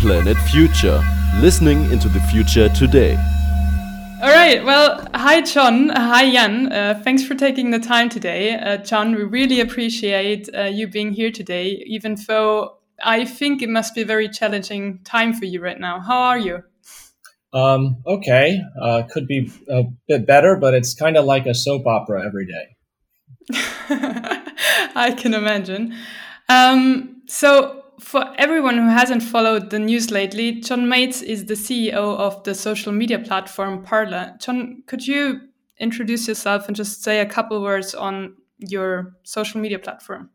Planet Future, listening into the future today. All right. Well, hi, John. Hi, Jan. Uh, thanks for taking the time today. Uh, John, we really appreciate uh, you being here today, even though I think it must be a very challenging time for you right now. How are you? Um, okay. Uh, could be a bit better, but it's kind of like a soap opera every day. I can imagine. Um, so, for everyone who hasn't followed the news lately, John Matze is the CEO of the social media platform Parler. John, could you introduce yourself and just say a couple words on your social media platform?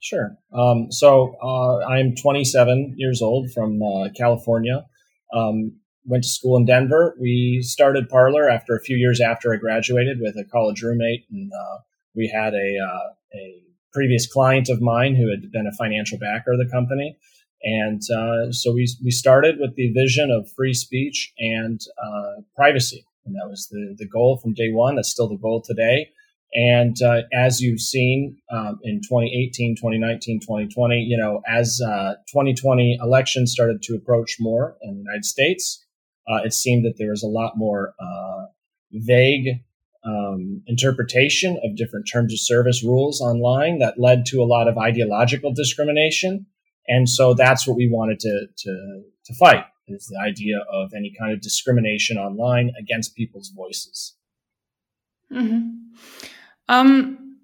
Sure. Um, so uh, I'm 27 years old from uh, California. Um, went to school in Denver. We started Parler after a few years after I graduated with a college roommate, and uh, we had a uh, a previous client of mine who had been a financial backer of the company. And uh, so we, we started with the vision of free speech and uh, privacy. And that was the, the goal from day one. That's still the goal today. And uh, as you've seen um, in 2018, 2019, 2020, you know, as 2020 uh, elections started to approach more in the United States, uh, it seemed that there was a lot more uh, vague um, interpretation of different terms of service rules online that led to a lot of ideological discrimination. And so that's what we wanted to, to, to fight is the idea of any kind of discrimination online against people's voices. Mm-hmm. Um,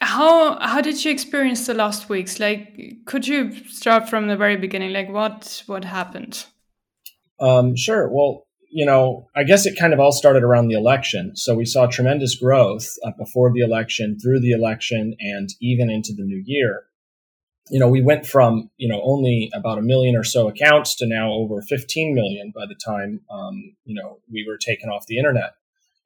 how how did you experience the last weeks? Like, could you start from the very beginning? Like, what what happened? Um, sure. Well, you know, I guess it kind of all started around the election. So we saw tremendous growth uh, before the election, through the election, and even into the new year. You know, we went from, you know, only about a million or so accounts to now over 15 million by the time, um, you know, we were taken off the internet.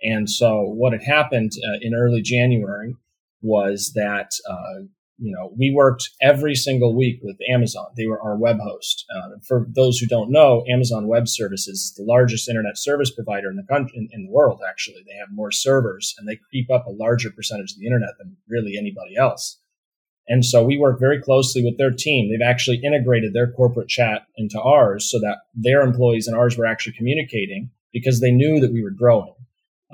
And so what had happened uh, in early January was that uh, you know, we worked every single week with Amazon. They were our web host. Uh, for those who don't know, Amazon Web Services is the largest internet service provider in the country, in, in, the world. Actually, they have more servers and they keep up a larger percentage of the internet than really anybody else. And so we work very closely with their team. They've actually integrated their corporate chat into ours so that their employees and ours were actually communicating because they knew that we were growing.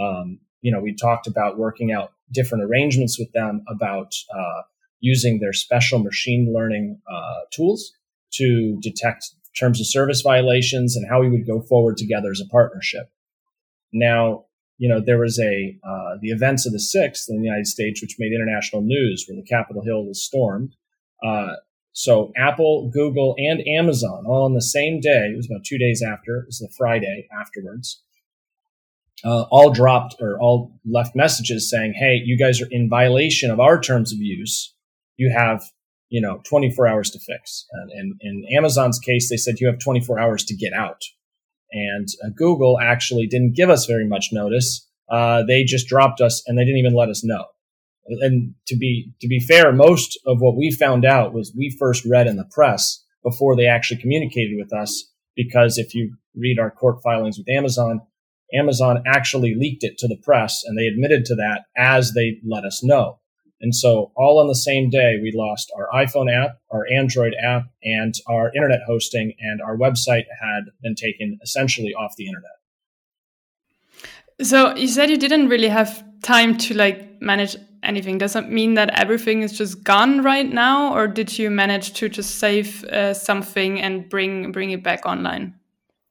Um, you know, we talked about working out different arrangements with them about uh, using their special machine learning uh, tools to detect terms of service violations and how we would go forward together as a partnership. Now, you know, there was a uh, the events of the sixth in the United States, which made international news, where the Capitol Hill was stormed. Uh, so Apple, Google, and Amazon all on the same day. It was about two days after. It was the Friday afterwards. Uh, all dropped or all left messages saying, "Hey, you guys are in violation of our terms of use you have you know 24 hours to fix. And, in amazon's case they said you have 24 hours to get out. And uh, google actually didn't give us very much notice. Uh, they just dropped us and they didn't even let us know. And to be to be fair most of what we found out was we first read in the press before they actually communicated with us because if you read our court filings with amazon amazon actually leaked it to the press and they admitted to that as they let us know and so, all on the same day, we lost our iPhone app, our Android app, and our internet hosting, and our website had been taken essentially off the internet. So, you said you didn't really have time to like manage anything. Does that mean that everything is just gone right now, or did you manage to just save uh, something and bring bring it back online?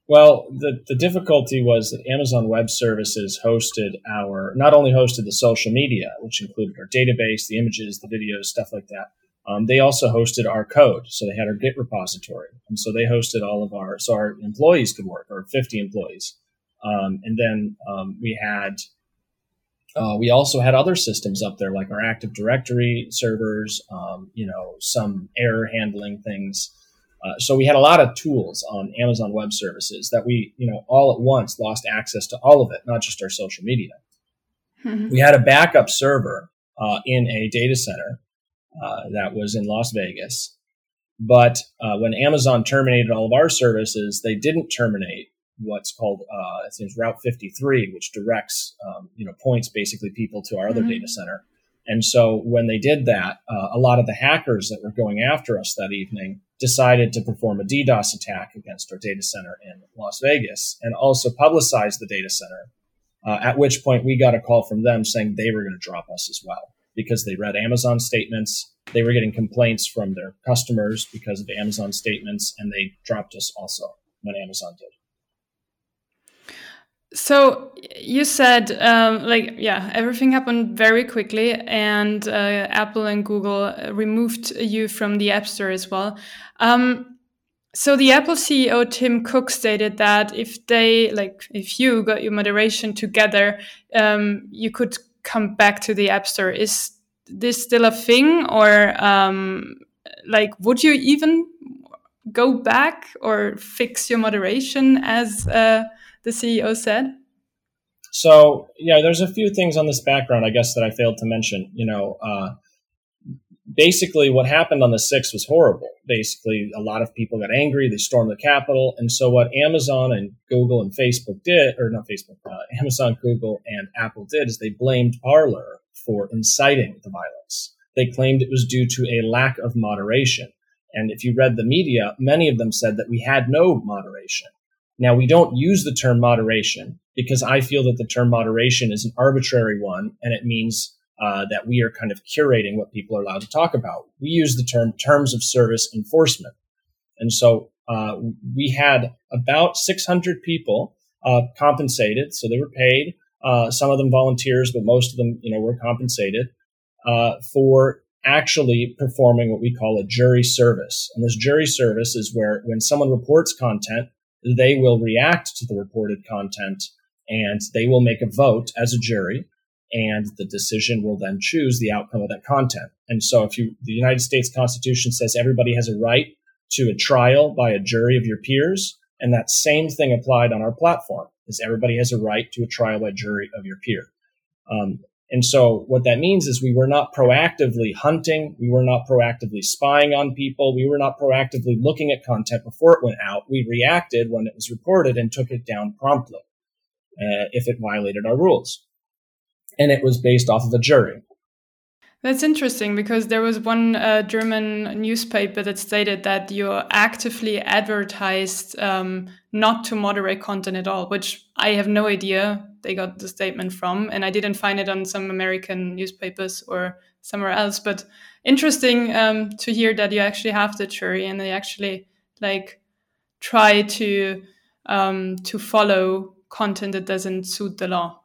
Well, the, the difficulty was that Amazon Web Services hosted our, not only hosted the social media, which included our database, the images, the videos, stuff like that. Um, they also hosted our code. So they had our Git repository. And so they hosted all of our, so our employees could work, or 50 employees. Um, and then um, we had, uh, we also had other systems up there, like our Active Directory servers, um, you know, some error handling things. Uh, so we had a lot of tools on Amazon Web Services that we, you know, all at once lost access to all of it, not just our social media. Mm-hmm. We had a backup server uh, in a data center uh, that was in Las Vegas. But uh, when Amazon terminated all of our services, they didn't terminate what's called uh, it seems Route 53, which directs um, you know points basically people to our other mm-hmm. data center. And so when they did that, uh, a lot of the hackers that were going after us that evening decided to perform a DDoS attack against our data center in Las Vegas and also publicize the data center. Uh, at which point we got a call from them saying they were going to drop us as well because they read Amazon statements. They were getting complaints from their customers because of Amazon statements, and they dropped us also when Amazon did. So you said, um, like, yeah, everything happened very quickly, and uh, Apple and Google removed you from the App Store as well. Um, so the Apple CEO Tim Cook stated that if they, like, if you got your moderation together, um, you could come back to the App Store. Is this still a thing, or um, like, would you even go back or fix your moderation as? Uh, the CEO said? So yeah, there's a few things on this background, I guess, that I failed to mention. You know, uh, basically, what happened on the sixth was horrible. Basically, a lot of people got angry. They stormed the Capitol, and so what Amazon and Google and Facebook did, or not Facebook, uh, Amazon, Google, and Apple did, is they blamed Parler for inciting the violence. They claimed it was due to a lack of moderation. And if you read the media, many of them said that we had no moderation. Now, we don't use the term moderation because I feel that the term moderation is an arbitrary one and it means uh, that we are kind of curating what people are allowed to talk about. We use the term terms of service enforcement. And so uh, we had about 600 people uh, compensated. So they were paid. Uh, some of them volunteers, but most of them, you know, were compensated uh, for actually performing what we call a jury service. And this jury service is where when someone reports content, they will react to the reported content and they will make a vote as a jury and the decision will then choose the outcome of that content. And so if you the United States Constitution says everybody has a right to a trial by a jury of your peers, and that same thing applied on our platform is everybody has a right to a trial by jury of your peer. Um, and so what that means is we were not proactively hunting. We were not proactively spying on people. We were not proactively looking at content before it went out. We reacted when it was reported and took it down promptly uh, if it violated our rules. And it was based off of a jury. That's interesting because there was one uh, German newspaper that stated that you actively advertised um, not to moderate content at all, which I have no idea they got the statement from, and I didn't find it on some American newspapers or somewhere else. But interesting um, to hear that you actually have the jury and they actually like try to um, to follow content that doesn't suit the law.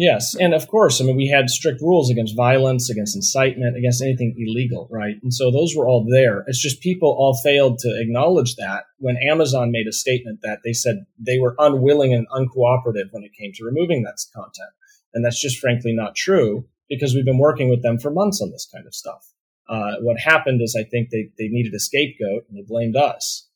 Yes, and of course, I mean, we had strict rules against violence, against incitement, against anything illegal, right? And so those were all there. It's just people all failed to acknowledge that when Amazon made a statement that they said they were unwilling and uncooperative when it came to removing that content. And that's just frankly not true because we've been working with them for months on this kind of stuff. Uh, what happened is I think they, they needed a scapegoat and they blamed us.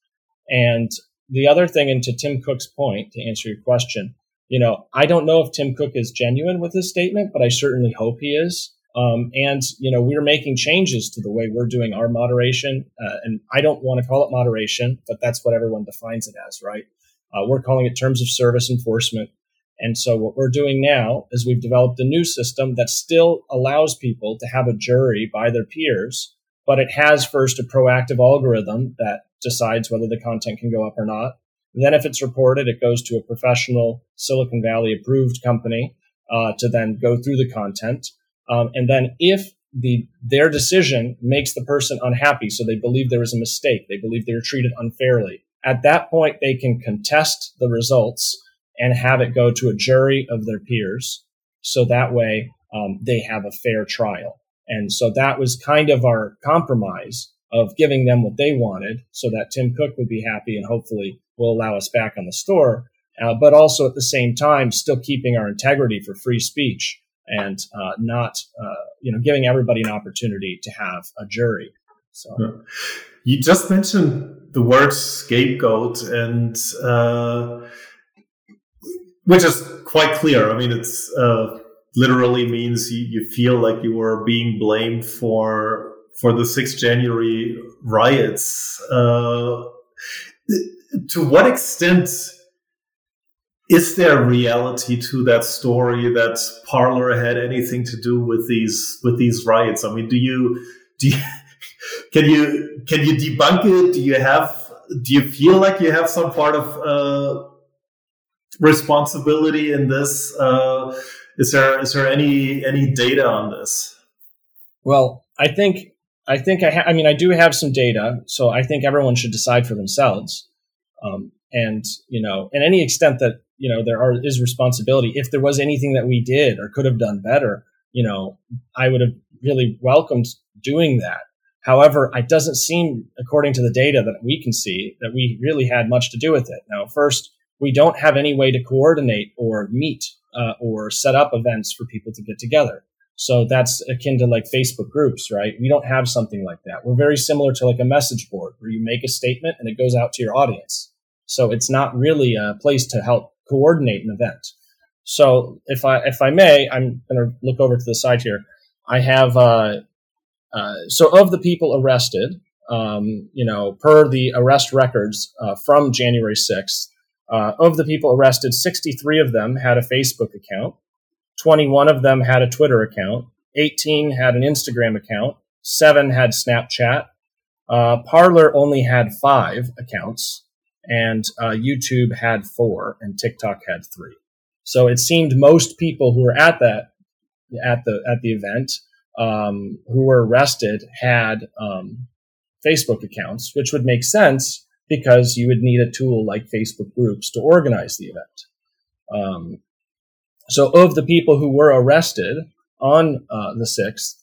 And the other thing, and to Tim Cook's point, to answer your question, you know, I don't know if Tim Cook is genuine with his statement, but I certainly hope he is. Um, and you know, we're making changes to the way we're doing our moderation, uh, and I don't want to call it moderation, but that's what everyone defines it as, right? Uh, we're calling it terms of service enforcement. And so what we're doing now is we've developed a new system that still allows people to have a jury by their peers, but it has first a proactive algorithm that decides whether the content can go up or not. Then, if it's reported, it goes to a professional Silicon Valley approved company uh, to then go through the content. Um, and then, if the their decision makes the person unhappy, so they believe there was a mistake, they believe they were treated unfairly. At that point, they can contest the results and have it go to a jury of their peers. So that way, um, they have a fair trial. And so that was kind of our compromise of giving them what they wanted so that Tim Cook would be happy and hopefully will allow us back on the store, uh, but also at the same time still keeping our integrity for free speech and uh, not uh, you know giving everybody an opportunity to have a jury. So you just mentioned the word scapegoat and uh, which is quite clear. I mean, it's uh, literally means you, you feel like you were being blamed for for the 6th January riots. Uh, to what extent is there reality to that story that Parler had anything to do with these with these riots? I mean, do you do you, can you can you debunk it? Do you have do you feel like you have some part of uh, responsibility in this? Uh, is there is there any any data on this? Well, I think I think I ha- I mean I do have some data, so I think everyone should decide for themselves. Um, and you know, in any extent that you know there are is responsibility. If there was anything that we did or could have done better, you know, I would have really welcomed doing that. However, it doesn't seem, according to the data that we can see, that we really had much to do with it. Now, first, we don't have any way to coordinate or meet uh, or set up events for people to get together. So that's akin to like Facebook groups, right? We don't have something like that. We're very similar to like a message board where you make a statement and it goes out to your audience. So it's not really a place to help coordinate an event. So if I if I may, I'm going to look over to the side here. I have uh, uh, so of the people arrested, um, you know, per the arrest records uh, from January 6th, uh, of the people arrested, 63 of them had a Facebook account, 21 of them had a Twitter account, 18 had an Instagram account, seven had Snapchat. Uh, Parler only had five accounts, and uh, YouTube had four, and TikTok had three. So it seemed most people who were at that at the at the event um, who were arrested had um, Facebook accounts, which would make sense because you would need a tool like Facebook groups to organize the event. Um, so, of the people who were arrested on uh, the 6th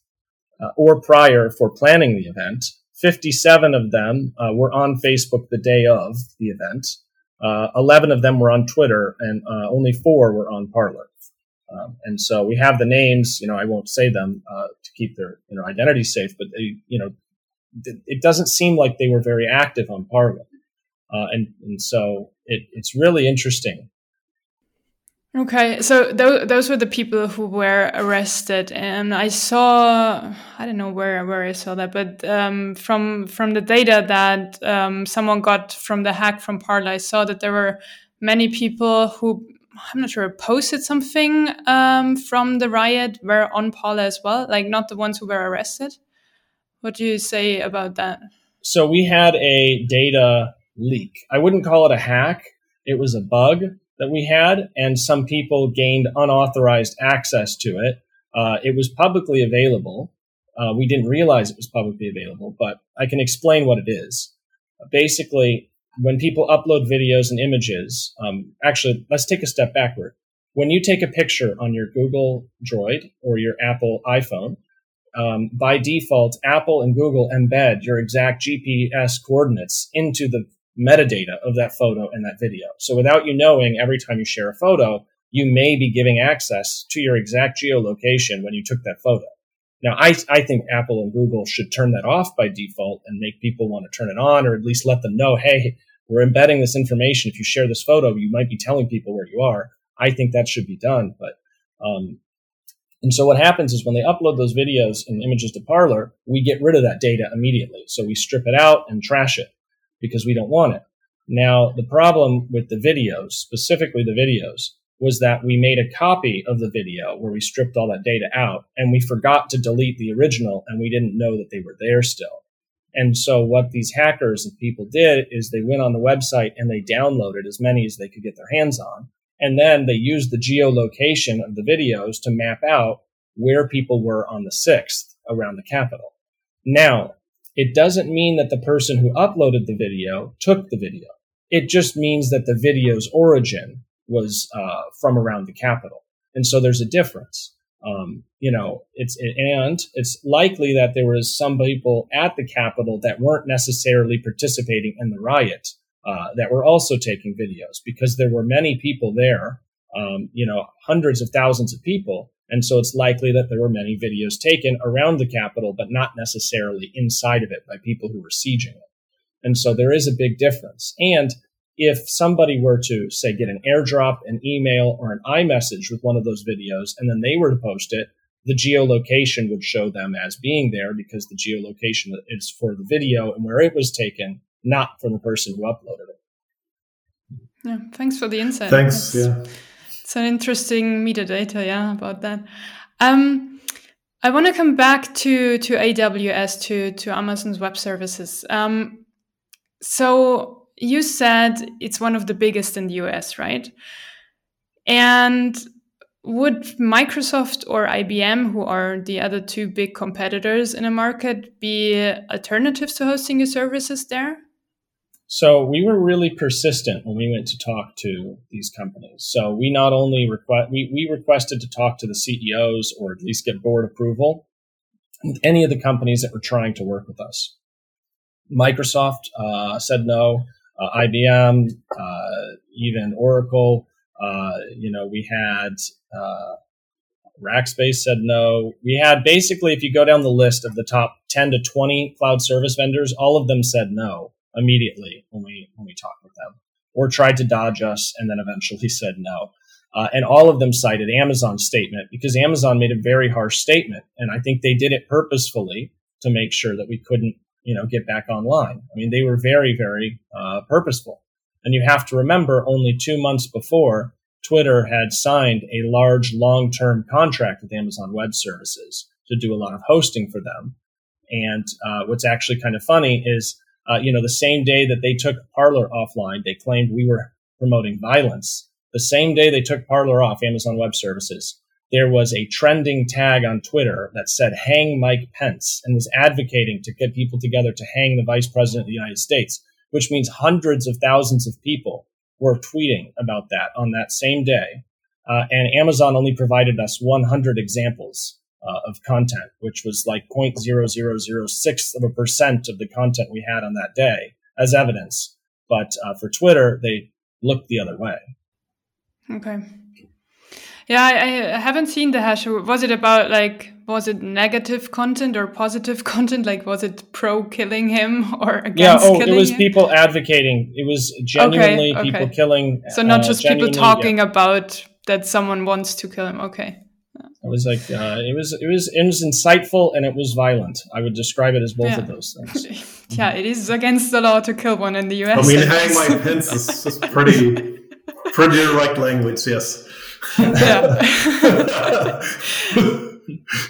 uh, or prior for planning the event, 57 of them uh, were on Facebook the day of the event. Uh, 11 of them were on Twitter, and uh, only four were on Parler. Um, and so we have the names. You know, I won't say them uh, to keep their you know identity safe, but they, you know, it doesn't seem like they were very active on Parler, uh, and and so it, it's really interesting. Okay, so th- those were the people who were arrested, and I saw I don't know where where I saw that, but um, from from the data that um, someone got from the hack from Parler, I saw that there were many people who I'm not sure, posted something um, from the riot were on Parler as well, like not the ones who were arrested. What do you say about that? So we had a data leak. I wouldn't call it a hack. It was a bug that we had, and some people gained unauthorized access to it. Uh, it was publicly available. Uh, we didn't realize it was publicly available, but I can explain what it is. Basically, when people upload videos and images, um, actually, let's take a step backward. When you take a picture on your Google Droid or your Apple iPhone, um, by default, Apple and Google embed your exact GPS coordinates into the metadata of that photo and that video. So without you knowing, every time you share a photo, you may be giving access to your exact geolocation when you took that photo. Now, I, I think Apple and Google should turn that off by default and make people want to turn it on or at least let them know, hey, we're embedding this information. If you share this photo, you might be telling people where you are. I think that should be done. But, um, and so what happens is when they upload those videos and images to Parler, we get rid of that data immediately. So we strip it out and trash it because we don't want it. Now, the problem with the videos, specifically the videos, was that we made a copy of the video where we stripped all that data out and we forgot to delete the original and we didn't know that they were there still. And so what these hackers and people did is they went on the website and they downloaded as many as they could get their hands on. And then they used the geolocation of the videos to map out where people were on the 6th around the Capitol. Now, it doesn't mean that the person who uploaded the video took the video. It just means that the video's origin was uh, from around the Capitol. And so there's a difference. Um, you know, it's and it's likely that there was some people at the Capitol that weren't necessarily participating in the riot uh, that were also taking videos because there were many people there. Um, you know, hundreds of thousands of people, and so it's likely that there were many videos taken around the Capitol, but not necessarily inside of it by people who were sieging it. And so there is a big difference. And if somebody were to say get an airdrop, an email, or an iMessage with one of those videos, and then they were to post it, the geolocation would show them as being there because the geolocation is for the video and where it was taken, not from the person who uploaded it. Yeah, thanks for the insight. Thanks. That's, yeah, it's an interesting metadata. Yeah, about that. Um, I want to come back to to AWS to to Amazon's Web Services. Um, so you said it's one of the biggest in the US, right? And would Microsoft or IBM, who are the other two big competitors in a market, be alternatives to hosting your services there? So we were really persistent when we went to talk to these companies. So we not only request we, we requested to talk to the CEOs or at least get board approval with any of the companies that were trying to work with us. Microsoft uh, said no. Uh, IBM, uh, even Oracle. Uh, you know, we had uh, Rackspace said no. We had basically, if you go down the list of the top 10 to 20 cloud service vendors, all of them said no immediately when we when we talked with them, or tried to dodge us and then eventually said no. Uh, and all of them cited Amazon's statement because Amazon made a very harsh statement, and I think they did it purposefully to make sure that we couldn't, you know, get back online. I mean, they were very, very uh, purposeful. And you have to remember, only two months before, Twitter had signed a large long-term contract with Amazon Web Services to do a lot of hosting for them. And uh, what's actually kind of funny is uh, you know, the same day that they took Parler offline, they claimed we were promoting violence. The same day they took Parler off Amazon Web Services, there was a trending tag on Twitter that said "Hang Mike Pence" and was advocating to get people together to hang the Vice President of the United States, which means hundreds of thousands of people were tweeting about that on that same day. Uh, and Amazon only provided us 100 examples uh, of content, which was like 0.0006 of a percent of the content we had on that day as evidence. But uh, for Twitter, they looked the other way. Okay. Yeah, I, I, haven't seen the hash. Was it about like, was it negative content or positive content? Like, was it pro killing him or against yeah, oh, it was him? people advocating. It was genuinely okay, okay. people killing. So not uh, just people talking yeah. about that someone wants to kill him. Okay. It was like uh, it was it was it was insightful and it was violent. I would describe it as both yeah. of those things. yeah, it is against the law to kill one in the U.S. I mean, hang my pence is, is pretty pretty direct language. Yes. Yeah.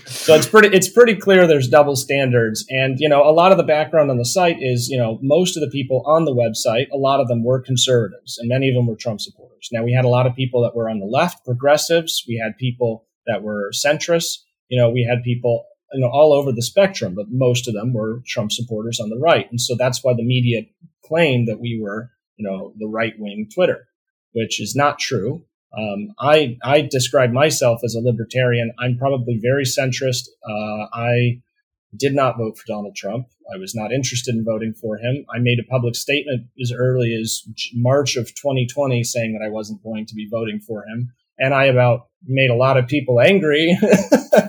so it's pretty it's pretty clear there's double standards and you know a lot of the background on the site is you know most of the people on the website a lot of them were conservatives and many of them were trump supporters now we had a lot of people that were on the left progressives we had people that were centrists. You know, we had people you know all over the spectrum, but most of them were Trump supporters on the right, and so that's why the media claimed that we were you know the right wing Twitter, which is not true. Um, I I describe myself as a libertarian. I'm probably very centrist. Uh, I did not vote for Donald Trump. I was not interested in voting for him. I made a public statement as early as March of 2020 saying that I wasn't going to be voting for him and I about made a lot of people angry.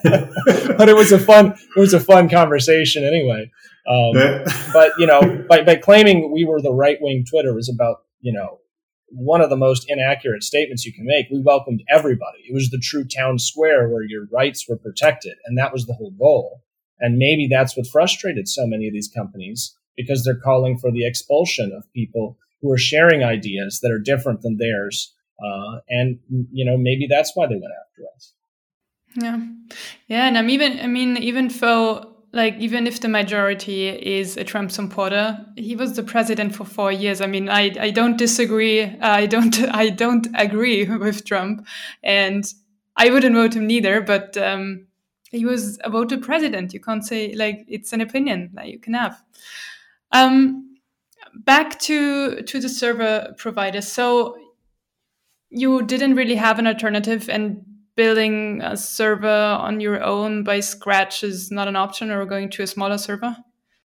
but it was a fun it was a fun conversation anyway. Um, but you know, by, by claiming we were the right wing Twitter was about you know one of the most inaccurate statements you can make. We welcomed everybody. It was the true town square where your rights were protected, and that was the whole goal. And maybe that's what frustrated so many of these companies because they're calling for the expulsion of people who are sharing ideas that are different than theirs uh, and you know maybe that's why they went after us. Yeah, yeah, and I'm even. I mean, even though like even if the majority is a Trump supporter, he was the president for four years. I mean, I I don't disagree. I don't I don't agree with Trump, and I wouldn't vote him neither. But um, he was a voted president. You can't say like it's an opinion that you can have. Um, back to to the server provider. So you didn't really have an alternative and building a server on your own by scratch is not an option or going to a smaller server?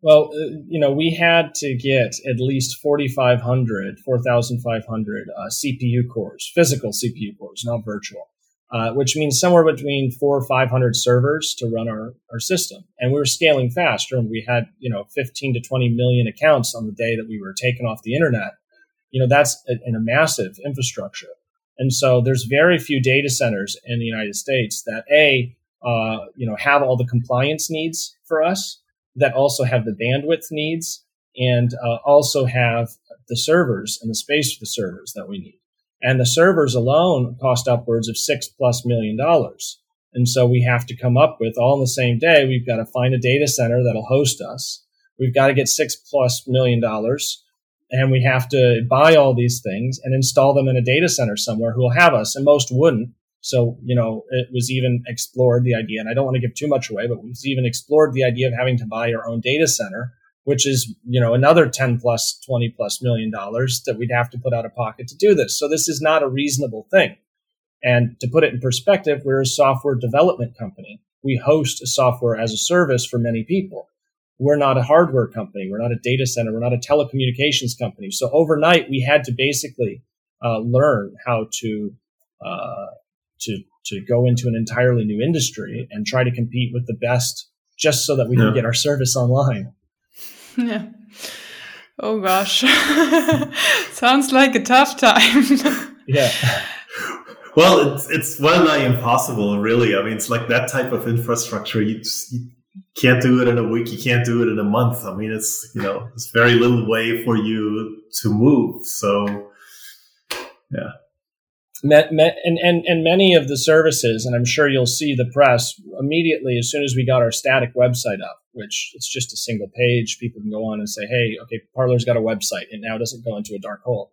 Well, uh, you know, we had to get at least 4,500, 4,500 uh, CPU cores, physical CPU cores, not virtual, uh, which means somewhere between four or 500 servers to run our, our system. And we were scaling faster and we had, you know, 15 to 20 million accounts on the day that we were taken off the internet. You know, that's in a massive infrastructure. And so there's very few data centers in the United States that a uh, you know have all the compliance needs for us, that also have the bandwidth needs, and uh, also have the servers and the space for the servers that we need. And the servers alone cost upwards of six plus million dollars. And so we have to come up with all in the same day. We've got to find a data center that'll host us. We've got to get six plus million dollars and we have to buy all these things and install them in a data center somewhere who will have us and most wouldn't. So, you know, it was even explored the idea, and I don't want to give too much away, but we've even explored the idea of having to buy our own data center, which is, you know, another 10 plus, 20 plus million dollars that we'd have to put out of pocket to do this. So this is not a reasonable thing. And to put it in perspective, we're a software development company. We host a software as a service for many people. We're not a hardware company. We're not a data center. We're not a telecommunications company. So overnight, we had to basically uh, learn how to uh, to to go into an entirely new industry and try to compete with the best, just so that we yeah. can get our service online. Yeah. Oh gosh, sounds like a tough time. yeah. Well, it's it's well nigh impossible, really. I mean, it's like that type of infrastructure. You just you can't do it in a week. You can't do it in a month. I mean, it's you know, it's very little way for you to move. So, yeah. And, and, and many of the services, and I'm sure you'll see the press immediately as soon as we got our static website up, which it's just a single page. People can go on and say, hey, okay, Parler's got a website. It now doesn't go into a dark hole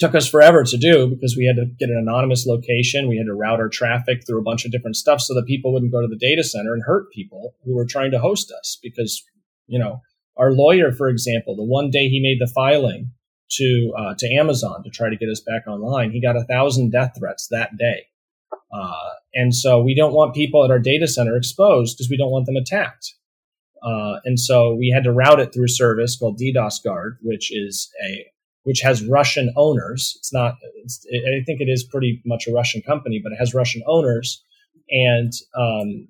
took us forever to do because we had to get an anonymous location. We had to route our traffic through a bunch of different stuff so that people wouldn't go to the data center and hurt people who were trying to host us. Because, you know, our lawyer, for example, the one day he made the filing to uh, to Amazon to try to get us back online, he got a thousand death threats that day. Uh, and so we don't want people at our data center exposed because we don't want them attacked. Uh, and so we had to route it through a service called DDoS Guard, which is a which has Russian owners. It's not, it's, I think it is pretty much a Russian company, but it has Russian owners. And, um,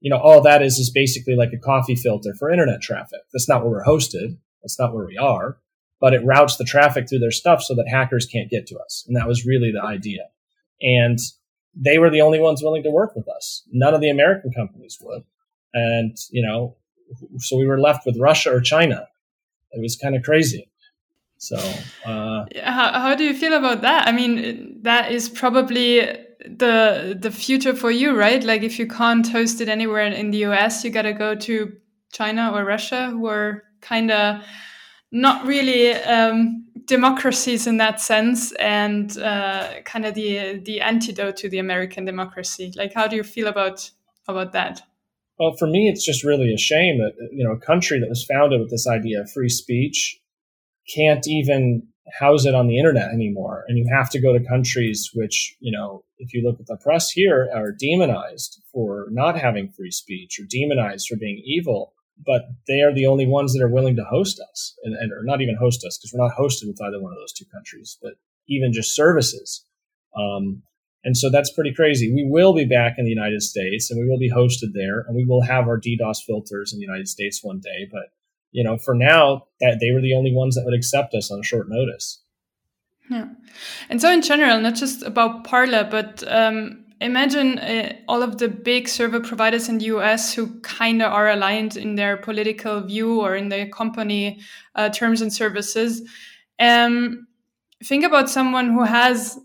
you know, all that is is basically like a coffee filter for internet traffic. That's not where we're hosted. That's not where we are, but it routes the traffic through their stuff so that hackers can't get to us. And that was really the idea. And they were the only ones willing to work with us. None of the American companies would. And, you know, so we were left with Russia or China. It was kind of crazy. So, uh, how, how do you feel about that? I mean, that is probably the the future for you, right? Like, if you can't host it anywhere in the US, you got to go to China or Russia, who are kind of not really um, democracies in that sense, and uh, kind of the the antidote to the American democracy. Like, how do you feel about about that? Well, for me, it's just really a shame that you know a country that was founded with this idea of free speech can't even house it on the internet anymore. And you have to go to countries which, you know, if you look at the press here, are demonized for not having free speech or demonized for being evil. But they are the only ones that are willing to host us and, and or not even host us because we're not hosted with either one of those two countries, but even just services. Um, and so that's pretty crazy. We will be back in the United States and we will be hosted there and we will have our DDoS filters in the United States one day. But you know, for now, that they were the only ones that would accept us on short notice. Yeah, and so in general, not just about Parler, but um, imagine uh, all of the big server providers in the US who kind of are aligned in their political view or in their company uh, terms and services. Um, think about someone who has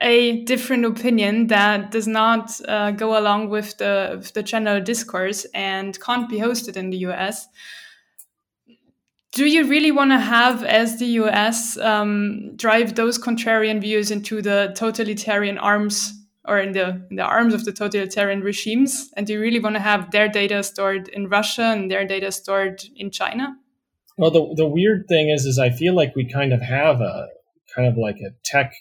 a different opinion that does not uh, go along with the, with the general discourse and can't be hosted in the US do you really want to have, as the US, um, drive those contrarian views into the totalitarian arms or in the, in the arms of the totalitarian regimes? And do you really want to have their data stored in Russia and their data stored in China? Well, the, the weird thing is, is I feel like we kind of have a kind of like a tech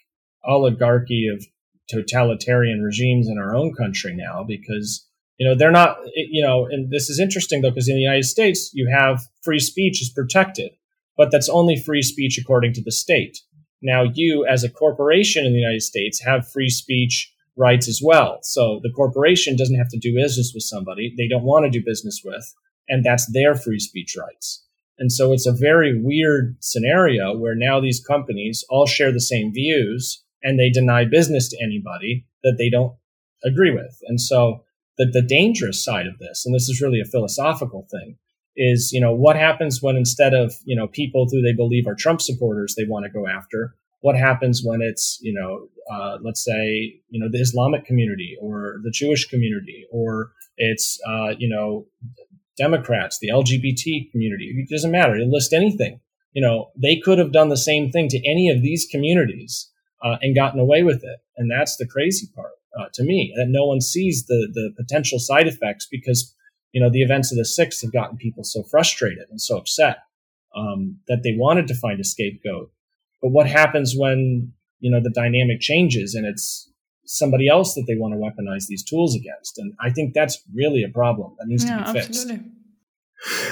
oligarchy of totalitarian regimes in our own country now because you know, they're not, you know, and this is interesting though, because in the United States, you have free speech is protected, but that's only free speech according to the state. Now, you as a corporation in the United States have free speech rights as well. So the corporation doesn't have to do business with somebody they don't want to do business with, and that's their free speech rights. And so it's a very weird scenario where now these companies all share the same views and they deny business to anybody that they don't agree with. And so the, the dangerous side of this, and this is really a philosophical thing, is, you know, what happens when instead of, you know, people who they believe are Trump supporters they want to go after, what happens when it's, you know, uh, let's say, you know, the Islamic community or the Jewish community, or it's, uh, you know, Democrats, the LGBT community. It doesn't matter. It list anything. You know, they could have done the same thing to any of these communities uh, and gotten away with it. And that's the crazy part uh, to me that no one sees the the potential side effects because you know the events of the sixth have gotten people so frustrated and so upset um, that they wanted to find a scapegoat. But what happens when you know the dynamic changes and it's somebody else that they want to weaponize these tools against? And I think that's really a problem that needs yeah, to be fixed. Absolutely.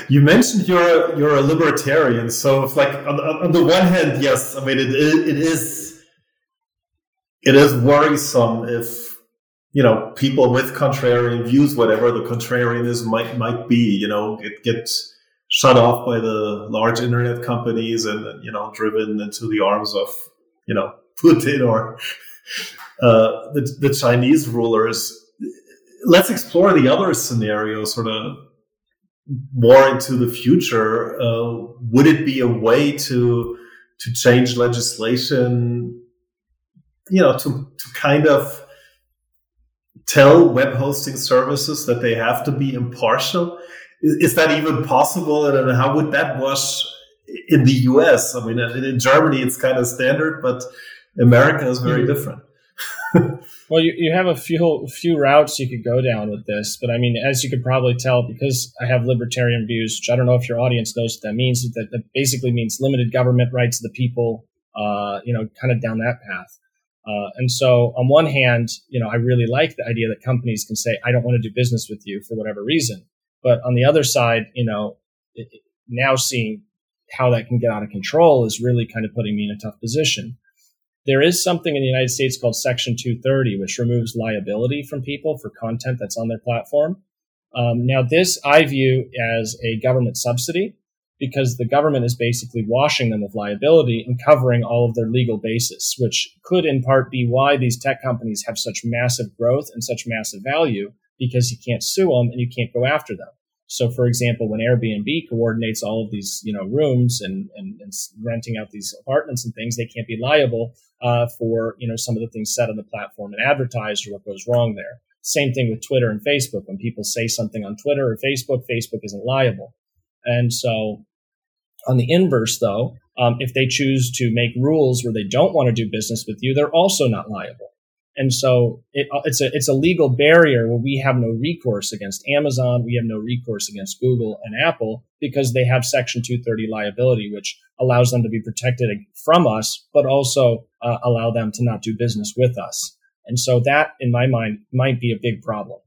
You mentioned you're a, you're a libertarian, so if like on, on the one hand, yes, I mean it, it is it is worrisome if you know people with contrarian views, whatever the contrarianism might might be, you know, it gets shut off by the large internet companies and you know driven into the arms of you know Putin or uh, the, the Chinese rulers. Let's explore the other scenario, sort of more into the future. Uh, would it be a way to to change legislation? You know, to to kind of tell web hosting services that they have to be impartial. Is, is that even possible? And how would that wash in the US? I mean, in Germany, it's kind of standard, but America is very mm-hmm. different. well, you, you have a few few routes you could go down with this, but I mean, as you could probably tell, because I have libertarian views, which I don't know if your audience knows what that means. That, that basically means limited government rights of the people. Uh, you know, kind of down that path. Uh, and so, on one hand, you know, I really like the idea that companies can say, "I don't want to do business with you for whatever reason." But on the other side, you know, it, now seeing how that can get out of control is really kind of putting me in a tough position. There is something in the United States called Section 230, which removes liability from people for content that's on their platform. Um, now, this I view as a government subsidy because the government is basically washing them of liability and covering all of their legal basis, which could in part be why these tech companies have such massive growth and such massive value because you can't sue them and you can't go after them. So, for example, when Airbnb coordinates all of these, you know, rooms and, and, and renting out these apartments and things, they can't be liable uh, for, you know, some of the things said on the platform and advertised or what goes wrong there. Same thing with Twitter and Facebook. When people say something on Twitter or Facebook, Facebook isn't liable. And so, on the inverse, though, um, if they choose to make rules where they don't want to do business with you, they're also not liable. And so it, uh, it's a it's a legal barrier where we have no recourse against Amazon, we have no recourse against Google and Apple because they have Section 230 liability, which allows them to be protected from us, but also uh, allow them to not do business with us. And so that, in my mind, might be a big problem.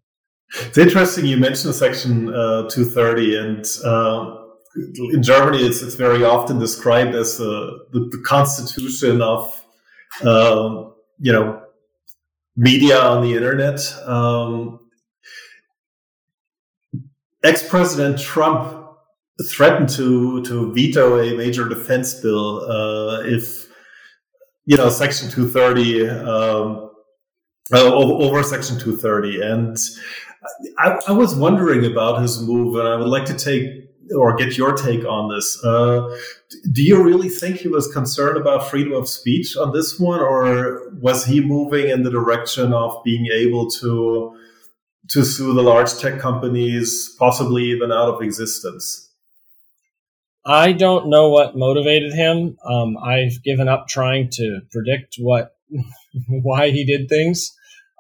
It's interesting you mentioned Section uh, 230, and uh, in Germany, it's, it's very often described as the, the, the constitution of um, you know media on the internet. Um, Ex-President Trump threatened to to veto a major defense bill uh, if you know Section 230 um, uh, over Section 230, and I, I, was wondering about his move, and I would like to take or get your take on this. Uh, do you really think he was concerned about freedom of speech on this one, or was he moving in the direction of being able to to sue the large tech companies, possibly even out of existence? I don't know what motivated him. Um, I've given up trying to predict what why he did things.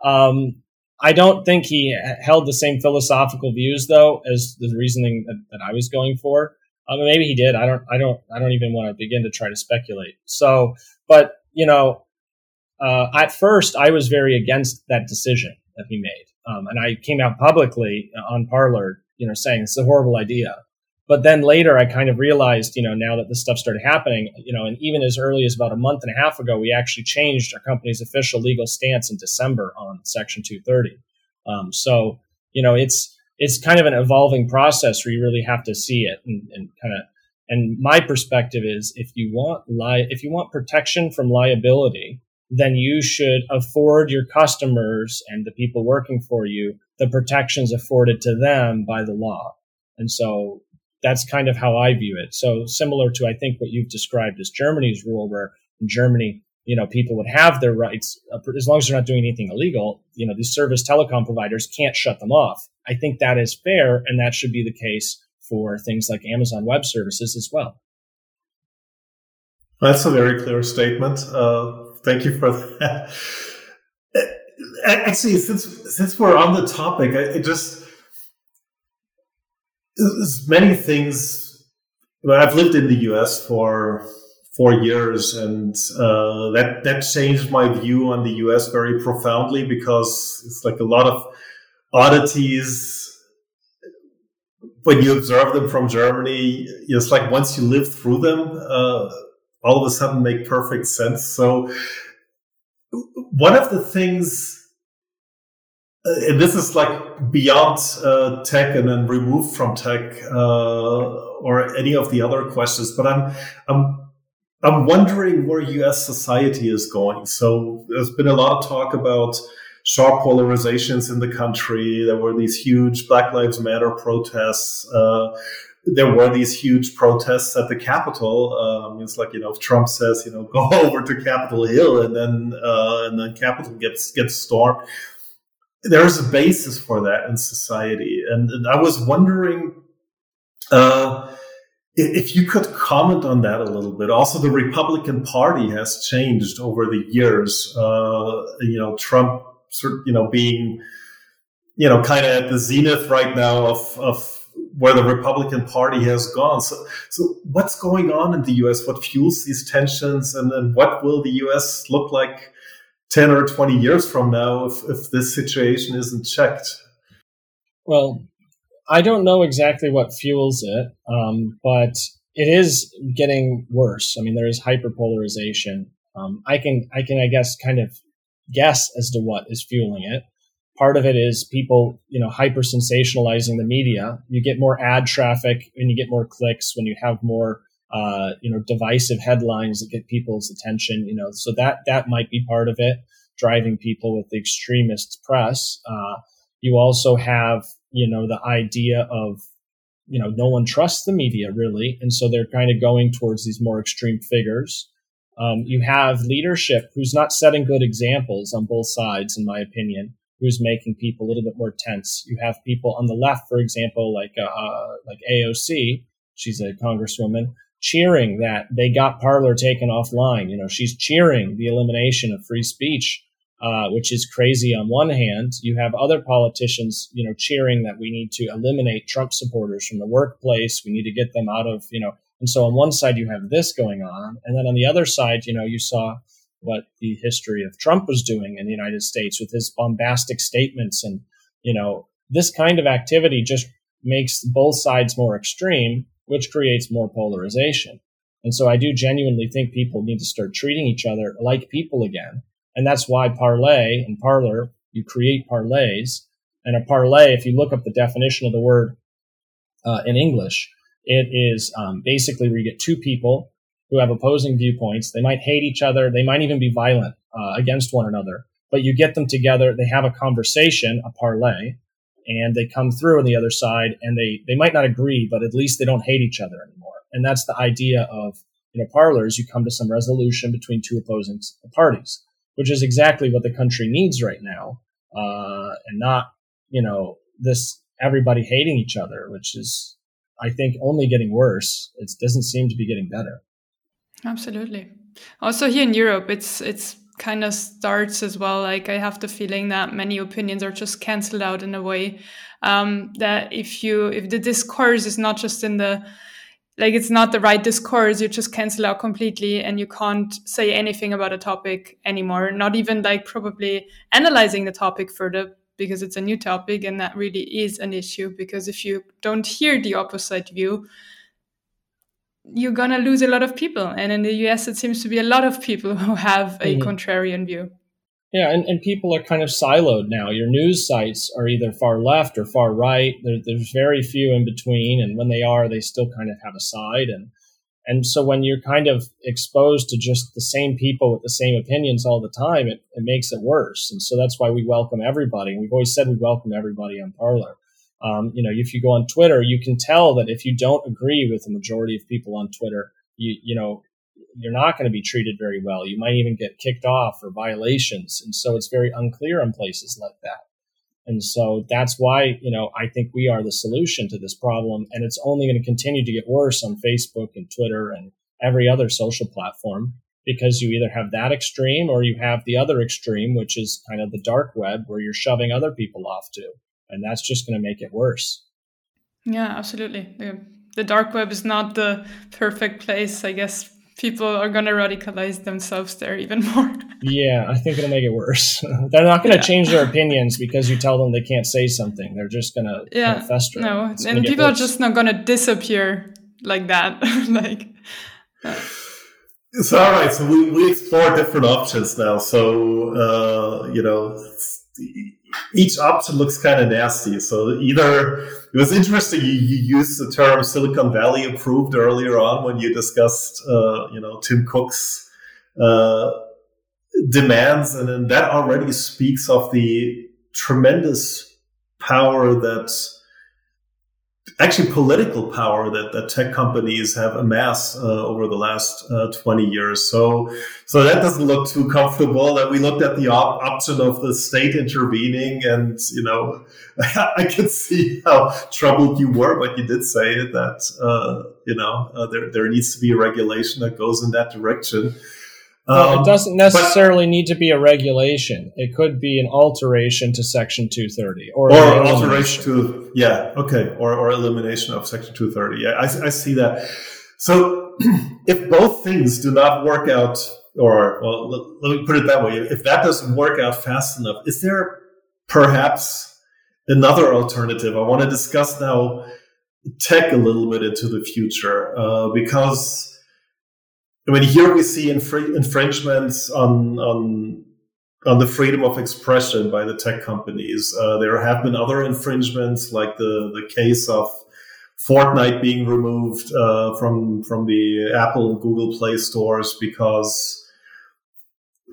Um, I don't think he held the same philosophical views though as the reasoning that, that I was going for. Um, maybe he did. I don't. I don't. I don't even want to begin to try to speculate. So, but you know, uh, at first I was very against that decision that he made, um, and I came out publicly on Parler, you know, saying it's a horrible idea. But then later, I kind of realized, you know, now that this stuff started happening, you know, and even as early as about a month and a half ago, we actually changed our company's official legal stance in December on Section 230. Um, so, you know, it's it's kind of an evolving process where you really have to see it and, and kind of. And my perspective is, if you want li- if you want protection from liability, then you should afford your customers and the people working for you the protections afforded to them by the law. And so that's kind of how I view it. So similar to I think what you've described as Germany's rule, where in Germany, you know, people would have their rights uh, as long as they're not doing anything illegal. You know, these service telecom providers can't shut them off. I think that is fair, and that should be the case for things like Amazon Web Services as well. That's a very clear statement. Uh, thank you for that. Actually, since since we're on the topic, I, just there's many things. Well, I've lived in the U.S. for four years, and uh, that that changed my view on the U.S. very profoundly because it's like a lot of oddities when you observe them from Germany. It's like once you live through them, uh, all of a sudden make perfect sense. So one of the things and this is like beyond uh, tech and then removed from tech uh, or any of the other questions. But I'm I'm I'm wondering where U.S. society is going. So there's been a lot of talk about sharp polarizations in the country. There were these huge Black Lives Matter protests. Uh, there were these huge protests at the Capitol. Um, it's like you know, if Trump says you know go over to Capitol Hill and then uh, and then Capitol gets gets stormed there's a basis for that in society. And, and I was wondering uh, if you could comment on that a little bit. Also, the Republican Party has changed over the years. Uh, you know, Trump, you know, being, you know, kind of at the zenith right now of, of where the Republican Party has gone. So, so what's going on in the U.S.? What fuels these tensions, and, and what will the U.S. look like 10 or 20 years from now if, if this situation isn't checked? Well, I don't know exactly what fuels it, um, but it is getting worse. I mean, there is hyperpolarization. Um, I can, I can, I guess, kind of guess as to what is fueling it. Part of it is people, you know, hyper sensationalizing the media. You get more ad traffic and you get more clicks when you have more uh, you know, divisive headlines that get people's attention, you know, so that, that might be part of it, driving people with the extremist press. Uh, you also have, you know, the idea of, you know, no one trusts the media really. And so they're kind of going towards these more extreme figures. Um, you have leadership who's not setting good examples on both sides, in my opinion, who's making people a little bit more tense. You have people on the left, for example, like, uh, uh like AOC, she's a congresswoman, cheering that they got Parler taken offline. You know, she's cheering the elimination of free speech, uh, which is crazy on one hand. You have other politicians, you know, cheering that we need to eliminate Trump supporters from the workplace. We need to get them out of, you know, and so on one side you have this going on, and then on the other side, you know, you saw what the history of Trump was doing in the United States with his bombastic statements and, you know, this kind of activity just makes both sides more extreme which creates more polarization. And so I do genuinely think people need to start treating each other like people again. And that's why parlay and Parler, you create parlays. And a parlay, if you look up the definition of the word uh, in English, it is um, basically where you get two people who have opposing viewpoints. They might hate each other. They might even be violent uh, against one another. But you get them together. They have a conversation, a parlay, and they come through on the other side and they they might not agree but at least they don't hate each other anymore. And that's the idea of you know parlors. You come to some resolution between two opposing parties which is exactly what the country needs right now uh, and not you know this everybody hating each other which is i think only getting worse. It doesn't seem to be getting better. Absolutely. Also here in europe it's it's kind of starts as well. Like I have the feeling that many opinions are just cancelled out in a way um, that if you if the discourse is not just in the like it's not the right discourse, you just cancel out completely and you can't say anything about a topic anymore. Not even like probably analyzing the topic further because it's a new topic and that really is an issue because if you don't hear the opposite view you're going to lose a lot of people. And in the US, it seems to be a lot of people who have a mm-hmm. contrarian view. Yeah, and, and people are kind of siloed now. Your news sites are either far left or far right. There, there's very few in between. And when they are, they still kind of have a side. And, and so when you're kind of exposed to just the same people with the same opinions all the time, it, it makes it worse. And so that's why we welcome everybody. We've always said we welcome everybody on Parler. Um, you know, if you go on Twitter, you can tell that if you don't agree with the majority of people on Twitter, you you know you're not going to be treated very well. You might even get kicked off or violations, and so it's very unclear in places like that. And so that's why you know I think we are the solution to this problem, and it's only going to continue to get worse on Facebook and Twitter and every other social platform because you either have that extreme or you have the other extreme, which is kind of the dark web where you're shoving other people off to. And that's just going to make it worse. Yeah, absolutely. The, the dark web is not the perfect place. I guess people are going to radicalize themselves there even more. yeah, I think it'll make it worse. They're not going to yeah. change their opinions because you tell them they can't say something. They're just going to yeah, fester. No, and people are just not going to disappear like that. like, uh, so all right, so we, we explore different options now. So uh, you know, each option looks kind of nasty. So either it was interesting you, you used the term Silicon Valley approved earlier on when you discussed uh, you know Tim Cook's uh, demands, and then that already speaks of the tremendous power that actually political power that, that tech companies have amassed uh, over the last uh, 20 years. So, so that doesn't look too comfortable. That we looked at the op- option of the state intervening, and you know, I can see how troubled you were, but you did say that uh, you know uh, there there needs to be a regulation that goes in that direction. Well, it um, doesn't necessarily but, need to be a regulation. It could be an alteration to Section 230, or or alteration to yeah, okay, or or elimination of Section 230. Yeah, I, I see that. So if both things do not work out, or well, let, let me put it that way: if that doesn't work out fast enough, is there perhaps another alternative? I want to discuss now tech a little bit into the future uh, because I mean, here we see infr- infringements on, on on the freedom of expression by the tech companies. Uh, there have been other infringements, like the the case of Fortnite being removed uh, from from the Apple and Google Play stores because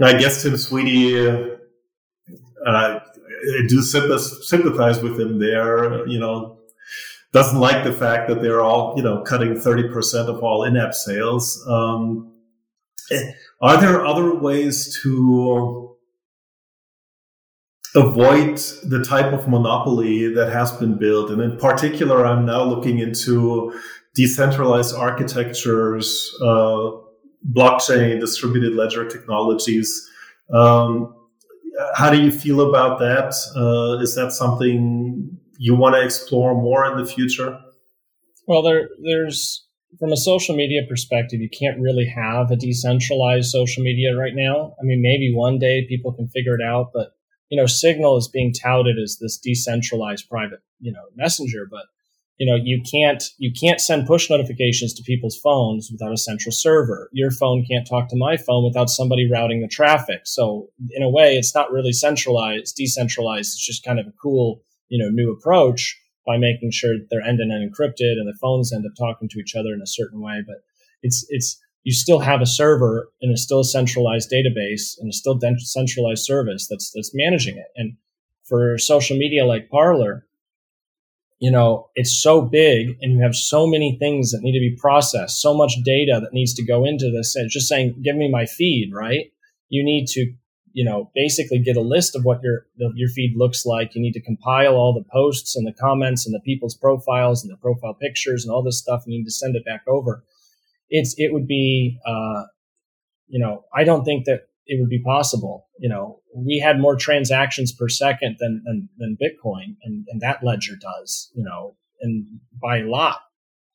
I guess Tim Sweeney. Uh, I do sympathize with him there. You know, doesn't like the fact that they're all, you know, cutting 30% of all in-app sales. Um, are there other ways to avoid the type of monopoly that has been built? And in particular, I'm now looking into decentralized architectures, uh, blockchain, distributed ledger technologies. Um, how do you feel about that? Uh, is that something you want to explore more in the future? Well, there, there's from a social media perspective, you can't really have a decentralized social media right now. I mean, maybe one day people can figure it out, but you know, Signal is being touted as this decentralized private, you know, messenger, but you know, you can't you can't send push notifications to people's phones without a central server. Your phone can't talk to my phone without somebody routing the traffic. So in a way, it's not really centralized, decentralized. It's just kind of a cool you know, new approach by making sure they're end to end encrypted and the phones end up talking to each other in a certain way. But it's, it's, you still have a server and a still a centralized database and a still centralized service that's, that's managing it. And for social media like Parler, you know, it's so big and you have so many things that need to be processed, so much data that needs to go into this. And just saying, give me my feed, right? You need to you know, basically get a list of what your your feed looks like. You need to compile all the posts and the comments and the people's profiles and the profile pictures and all this stuff. And you need to send it back over. It's it would be, uh, you know, I don't think that it would be possible. You know, we had more transactions per second than than, than Bitcoin, and, and that ledger does. You know, and by a lot.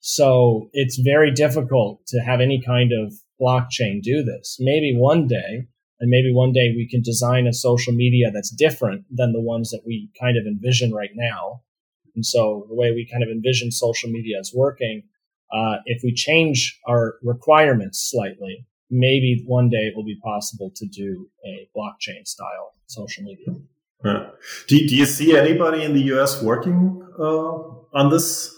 So it's very difficult to have any kind of blockchain do this. Maybe one day and maybe one day we can design a social media that's different than the ones that we kind of envision right now. And so the way we kind of envision social media is working, uh, if we change our requirements slightly, maybe one day it will be possible to do a blockchain style social media. Yeah. Do, do you see anybody in the US working uh, on this?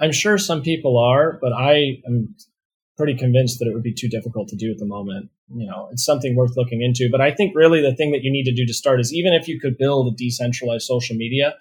I'm sure some people are, but I am pretty convinced that it would be too difficult to do at the moment. You know, it's something worth looking into. But I think really the thing that you need to do to start is even if you could build a decentralized social media,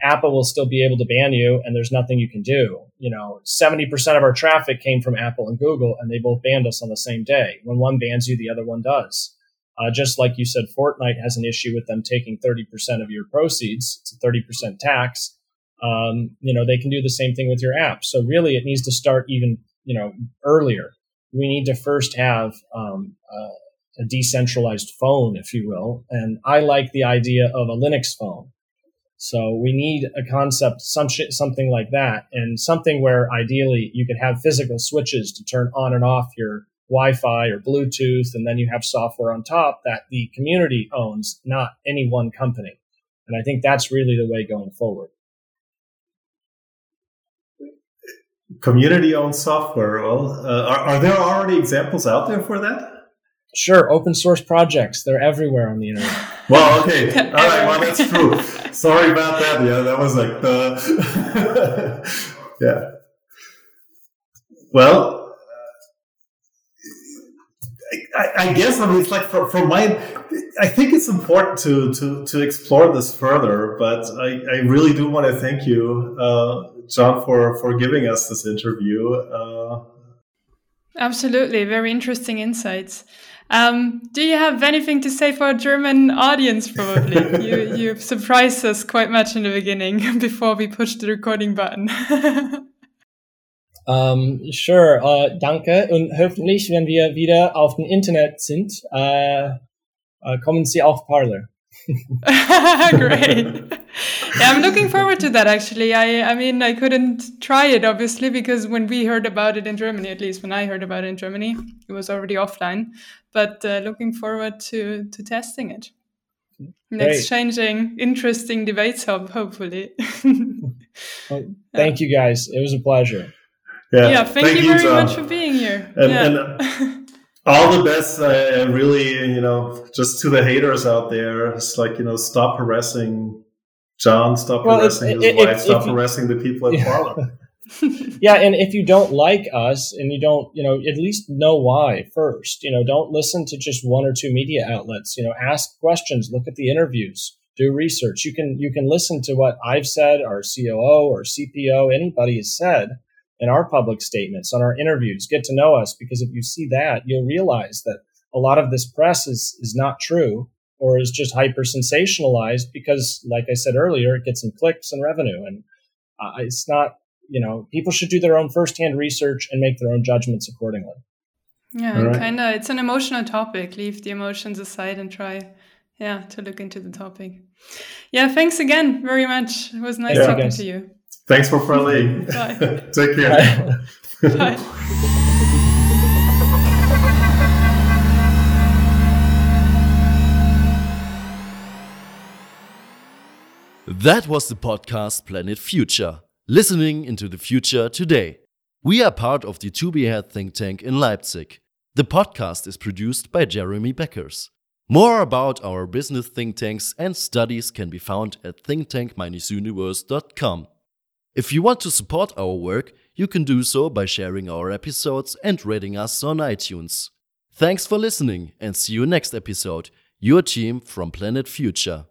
Apple will still be able to ban you and there's nothing you can do. You know, 70% of our traffic came from Apple and Google and they both banned us on the same day. When one bans you, the other one does. Uh, just like you said, Fortnite has an issue with them taking 30% of your proceeds. It's a 30% tax. Um, you know, they can do the same thing with your app. So really it needs to start even, you know, earlier. We need to first have, um, uh, a decentralized phone, if you will. And I like the idea of a Linux phone so we need a concept, some shit, something like that, and something where ideally you could have physical switches to turn on and off your Wi-Fi or Bluetooth, and then you have software on top that the community owns, not any one company. And I think that's really the way going forward. Community owned software. Well, uh, are, are there already examples out there for that? Sure, open source projects. They're everywhere on the internet. Well, okay. All right. Well, that's true. Sorry about that. Yeah, that was like the. yeah. Well, I, I, guess I mean it's like for, for my. I think it's important to to to explore this further, but I, I really do want to thank you, uh, John, for for giving us this interview. Uh, Absolutely, very interesting insights. Um, do you have anything to say for a German audience? Probably you you surprised us quite much in the beginning before we pushed the recording button. um, sure, uh, danke und hoffentlich, wenn wir wieder auf dem Internet sind, uh, uh, kommen Sie auf Parler. Great. Yeah, I'm looking forward to that actually. I I mean, I couldn't try it obviously because when we heard about it in Germany, at least when I heard about it in Germany, it was already offline. But uh, looking forward to to testing it. And exchanging interesting debates hopefully. well, thank yeah. you guys. It was a pleasure. Yeah, yeah thank, thank you, you, very John. much for being here. And, yeah. and all the best uh, really you know just to the haters out there it's like you know stop harassing john stop well, harassing his wife stop harassing the people at yeah. parler yeah and if you don't like us and you don't you know at least know why first you know don't listen to just one or two media outlets you know ask questions look at the interviews do research you can you can listen to what i've said our coo or cpo anybody has said in our public statements, on our interviews. Get to know us because if you see that, you'll realize that a lot of this press is, is not true or is just hyper sensationalized because, like I said earlier, it gets some clicks and revenue. And uh, it's not, you know, people should do their own firsthand research and make their own judgments accordingly. Yeah, right. kind of. It's an emotional topic. Leave the emotions aside and try, yeah, to look into the topic. Yeah, thanks again very much. It was nice yeah, talking to you. Thanks for friendly. Take care. Bye. Bye. That was the podcast Planet Future, listening into the future today. We are part of the 2b AHEAD think tank in Leipzig. The podcast is produced by Jeremy Beckers. More about our business think tanks and studies can be found at thinktank-universe.com. If you want to support our work, you can do so by sharing our episodes and rating us on iTunes. Thanks for listening and see you next episode. Your team from Planet Future.